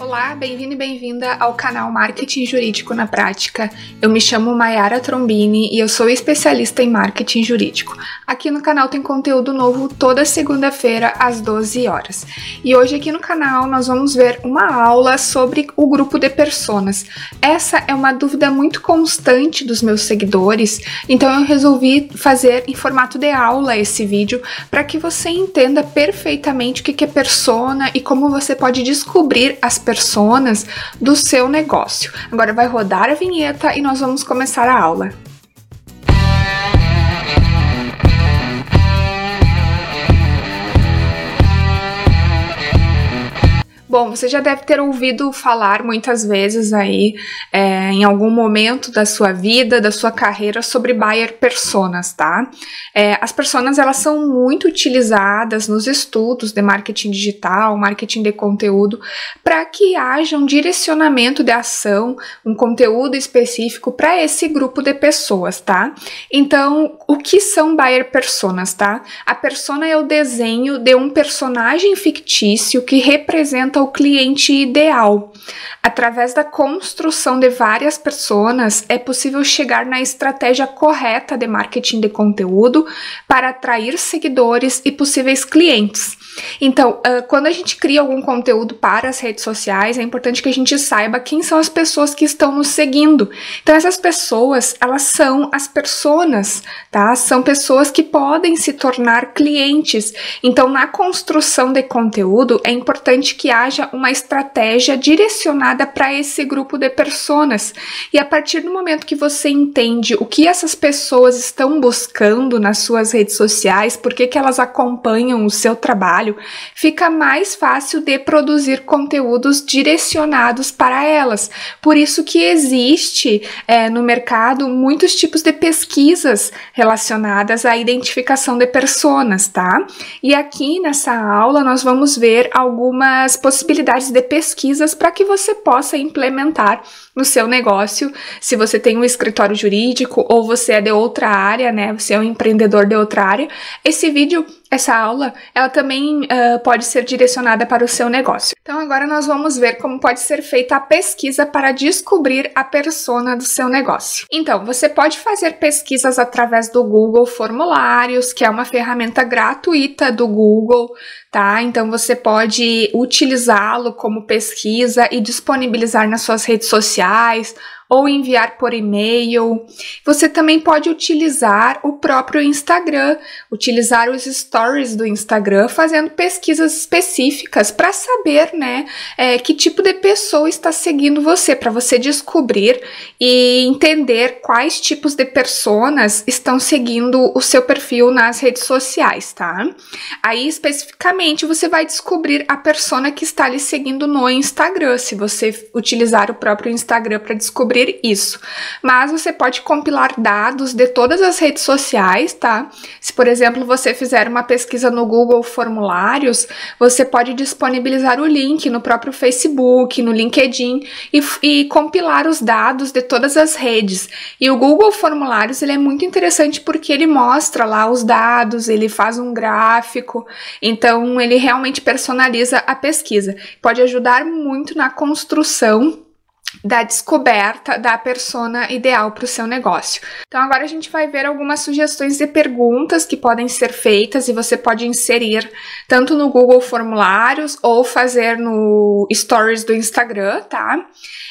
Olá, bem-vindo e bem-vinda ao canal Marketing Jurídico na Prática. Eu me chamo Mayara Trombini e eu sou especialista em marketing jurídico. Aqui no canal tem conteúdo novo toda segunda-feira às 12 horas. E hoje aqui no canal nós vamos ver uma aula sobre o grupo de personas. Essa é uma dúvida muito constante dos meus seguidores, então eu resolvi fazer em formato de aula esse vídeo para que você entenda perfeitamente o que é persona e como você pode descobrir as personas do seu negócio. Agora vai rodar a vinheta e nós vamos começar a aula. Bom, você já deve ter ouvido falar muitas vezes aí, é, em algum momento da sua vida, da sua carreira, sobre buyer personas, tá? É, as personas, elas são muito utilizadas nos estudos de marketing digital, marketing de conteúdo, para que haja um direcionamento de ação, um conteúdo específico para esse grupo de pessoas, tá? Então, o que são buyer personas, tá? A persona é o desenho de um personagem fictício que representa o cliente ideal. Através da construção de várias pessoas, é possível chegar na estratégia correta de marketing de conteúdo para atrair seguidores e possíveis clientes. Então, uh, quando a gente cria algum conteúdo para as redes sociais, é importante que a gente saiba quem são as pessoas que estão nos seguindo. Então, essas pessoas, elas são as personas, tá? São pessoas que podem se tornar clientes. Então, na construção de conteúdo, é importante que haja uma estratégia direcionada para esse grupo de pessoas. E a partir do momento que você entende o que essas pessoas estão buscando nas suas redes sociais, por que, elas acompanham o seu trabalho, fica mais fácil de produzir conteúdos direcionados para elas. Por isso que existe é, no mercado muitos tipos de pesquisas relacionadas à identificação de personas, tá? E aqui nessa aula nós vamos ver algumas possibilidades de pesquisas para que você possa implementar no seu negócio, se você tem um escritório jurídico ou você é de outra área, né? Você é um empreendedor de outra área. Esse vídeo essa aula, ela também uh, pode ser direcionada para o seu negócio. Então agora nós vamos ver como pode ser feita a pesquisa para descobrir a persona do seu negócio. Então, você pode fazer pesquisas através do Google Formulários, que é uma ferramenta gratuita do Google, tá? Então você pode utilizá-lo como pesquisa e disponibilizar nas suas redes sociais ou enviar por e-mail. Você também pode utilizar o próprio Instagram, utilizar os stories do Instagram, fazendo pesquisas específicas para saber, né, é, que tipo de pessoa está seguindo você, para você descobrir e entender quais tipos de personas estão seguindo o seu perfil nas redes sociais, tá? Aí especificamente você vai descobrir a persona que está lhe seguindo no Instagram, se você utilizar o próprio Instagram para descobrir isso. Mas você pode compilar dados de todas as redes sociais, tá? Se, por exemplo, você fizer uma pesquisa no Google Formulários, você pode disponibilizar o link no próprio Facebook, no LinkedIn e, e compilar os dados de todas as redes. E o Google Formulários ele é muito interessante porque ele mostra lá os dados, ele faz um gráfico, então ele realmente personaliza a pesquisa. Pode ajudar muito na construção da descoberta da persona ideal para o seu negócio. Então agora a gente vai ver algumas sugestões de perguntas que podem ser feitas e você pode inserir tanto no Google Formulários ou fazer no Stories do Instagram, tá?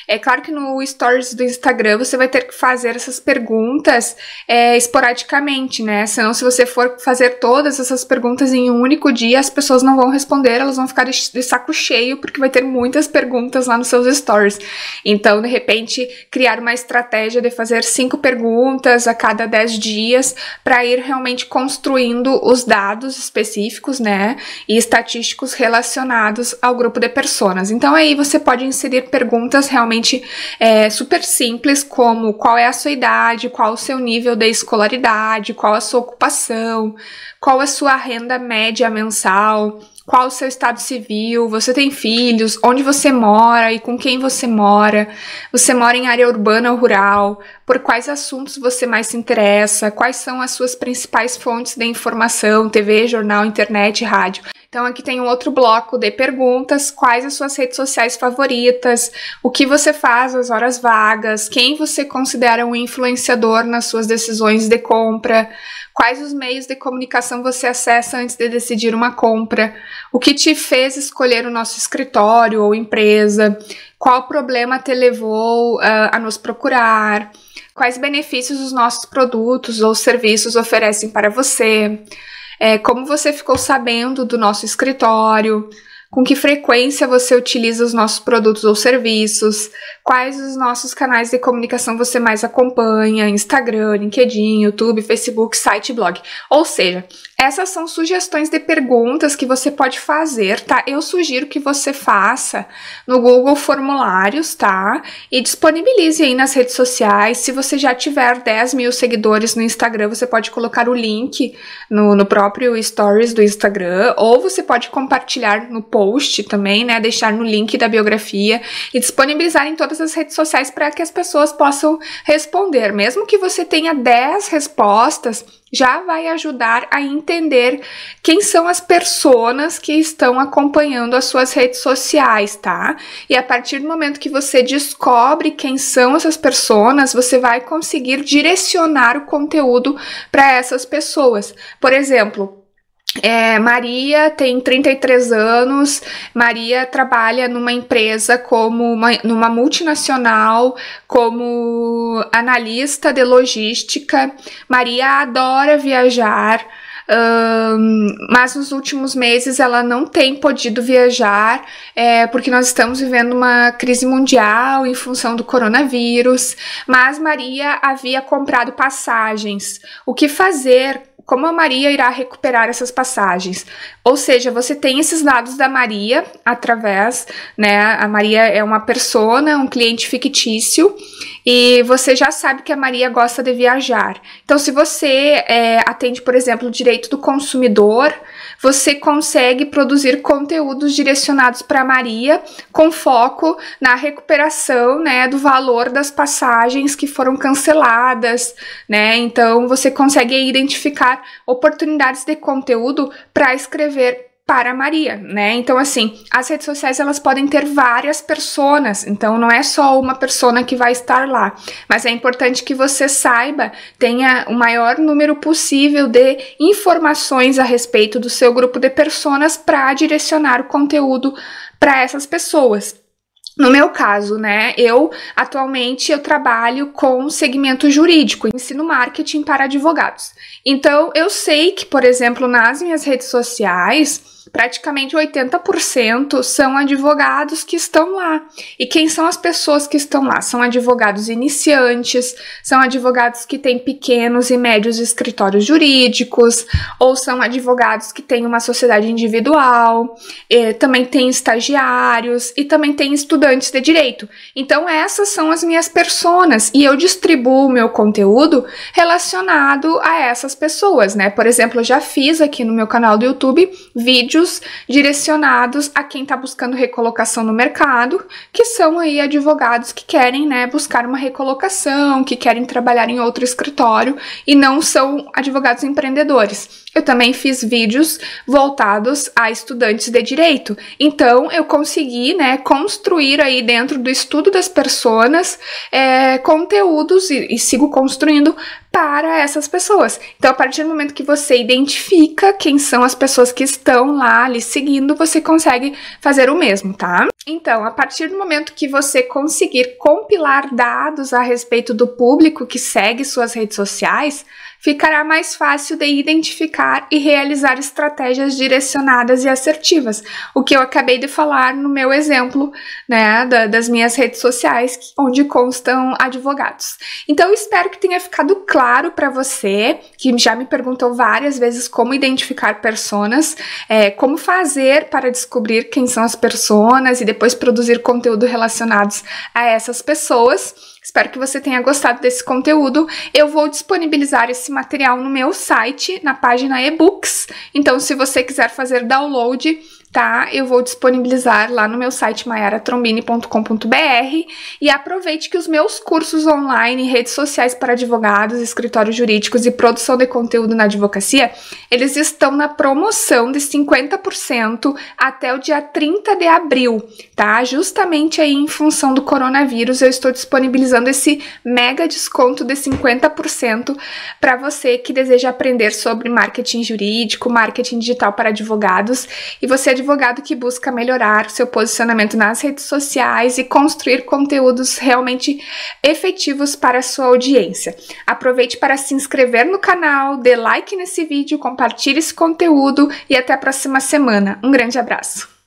É claro que no Stories do Instagram você vai ter que fazer essas perguntas é, esporadicamente, né? Senão, se você for fazer todas essas perguntas em um único dia, as pessoas não vão responder, elas vão ficar de, de saco cheio, porque vai ter muitas perguntas lá nos seus stories. Então, de repente, criar uma estratégia de fazer cinco perguntas a cada dez dias para ir realmente construindo os dados específicos, né? E estatísticos relacionados ao grupo de pessoas. Então, aí você pode inserir perguntas realmente é, super simples, como qual é a sua idade, qual o seu nível de escolaridade, qual a sua ocupação, qual a sua renda média mensal qual o seu estado civil, você tem filhos, onde você mora e com quem você mora, você mora em área urbana ou rural, por quais assuntos você mais se interessa, quais são as suas principais fontes de informação, TV, jornal, internet, rádio. Então aqui tem um outro bloco de perguntas: quais as suas redes sociais favoritas, o que você faz nas horas vagas, quem você considera um influenciador nas suas decisões de compra, quais os meios de comunicação você acessa antes de decidir uma compra, o que te fez escolher o nosso escritório ou empresa, qual problema te levou uh, a nos procurar, quais benefícios os nossos produtos ou serviços oferecem para você é, como você ficou sabendo do nosso escritório, com que frequência você utiliza os nossos produtos ou serviços, quais os nossos canais de comunicação você mais acompanha, Instagram, LinkedIn, YouTube, Facebook, site, blog. Ou seja, essas são sugestões de perguntas que você pode fazer, tá? Eu sugiro que você faça no Google Formulários, tá? E disponibilize aí nas redes sociais. Se você já tiver 10 mil seguidores no Instagram, você pode colocar o link no, no próprio Stories do Instagram, ou você pode compartilhar no post também, né? Deixar no link da biografia e disponibilizar em todas as redes sociais para que as pessoas possam responder. Mesmo que você tenha 10 respostas, já vai ajudar a entender quem são as pessoas que estão acompanhando as suas redes sociais, tá? E a partir do momento que você descobre quem são essas pessoas, você vai conseguir direcionar o conteúdo para essas pessoas. Por exemplo, é, Maria tem 33 anos. Maria trabalha numa empresa como uma, numa multinacional, como analista de logística. Maria adora viajar. Um, mas nos últimos meses ela não tem podido viajar é, porque nós estamos vivendo uma crise mundial em função do coronavírus. Mas Maria havia comprado passagens. O que fazer como a Maria irá recuperar essas passagens. Ou seja, você tem esses dados da Maria através, né? A Maria é uma persona, um cliente fictício, e você já sabe que a Maria gosta de viajar. Então, se você é, atende, por exemplo, o direito do consumidor, você consegue produzir conteúdos direcionados para Maria com foco na recuperação, né, do valor das passagens que foram canceladas, né? Então você consegue identificar oportunidades de conteúdo para escrever para Maria, né? Então, assim, as redes sociais elas podem ter várias personas, então não é só uma persona que vai estar lá, mas é importante que você saiba, tenha o maior número possível de informações a respeito do seu grupo de personas para direcionar o conteúdo para essas pessoas. No meu caso, né, eu atualmente eu trabalho com segmento jurídico, ensino marketing para advogados. Então, eu sei que, por exemplo, nas minhas redes sociais, praticamente 80% são advogados que estão lá. E quem são as pessoas que estão lá? São advogados iniciantes, são advogados que têm pequenos e médios escritórios jurídicos, ou são advogados que têm uma sociedade individual, também tem estagiários e também tem estudantes de direito. Então, essas são as minhas personas e eu distribuo meu conteúdo relacionado a essas pessoas, né? Por exemplo, eu já fiz aqui no meu canal do YouTube vídeos vídeos direcionados a quem está buscando recolocação no mercado, que são aí advogados que querem, né, buscar uma recolocação, que querem trabalhar em outro escritório e não são advogados empreendedores. Eu também fiz vídeos voltados a estudantes de direito. Então, eu consegui, né, construir aí dentro do estudo das pessoas é, conteúdos e, e sigo construindo para essas pessoas. Então, a partir do momento que você identifica quem são as pessoas que estão lá lhe seguindo, você consegue fazer o mesmo, tá? Então, a partir do momento que você conseguir compilar dados a respeito do público que segue suas redes sociais, ficará mais fácil de identificar e realizar estratégias direcionadas e assertivas, o que eu acabei de falar no meu exemplo, né, da, das minhas redes sociais, onde constam advogados. Então, espero que tenha ficado claro para você, que já me perguntou várias vezes como identificar personas, é, como fazer para descobrir quem são as personas e depois produzir conteúdo relacionados a essas pessoas. Espero que você tenha gostado desse conteúdo. Eu vou disponibilizar esse material no meu site, na página e-books. Então, se você quiser fazer download, tá? Eu vou disponibilizar lá no meu site maiaratrombini.com.br e aproveite que os meus cursos online, redes sociais para advogados, escritórios jurídicos e produção de conteúdo na advocacia, eles estão na promoção de 50% até o dia 30 de abril, tá? Justamente aí em função do coronavírus, eu estou disponibilizando esse mega desconto de 50% para você que deseja aprender sobre marketing jurídico, marketing digital para advogados e você advogado que busca melhorar seu posicionamento nas redes sociais e construir conteúdos realmente efetivos para a sua audiência. Aproveite para se inscrever no canal, dê like nesse vídeo, compartilhe esse conteúdo e até a próxima semana. Um grande abraço!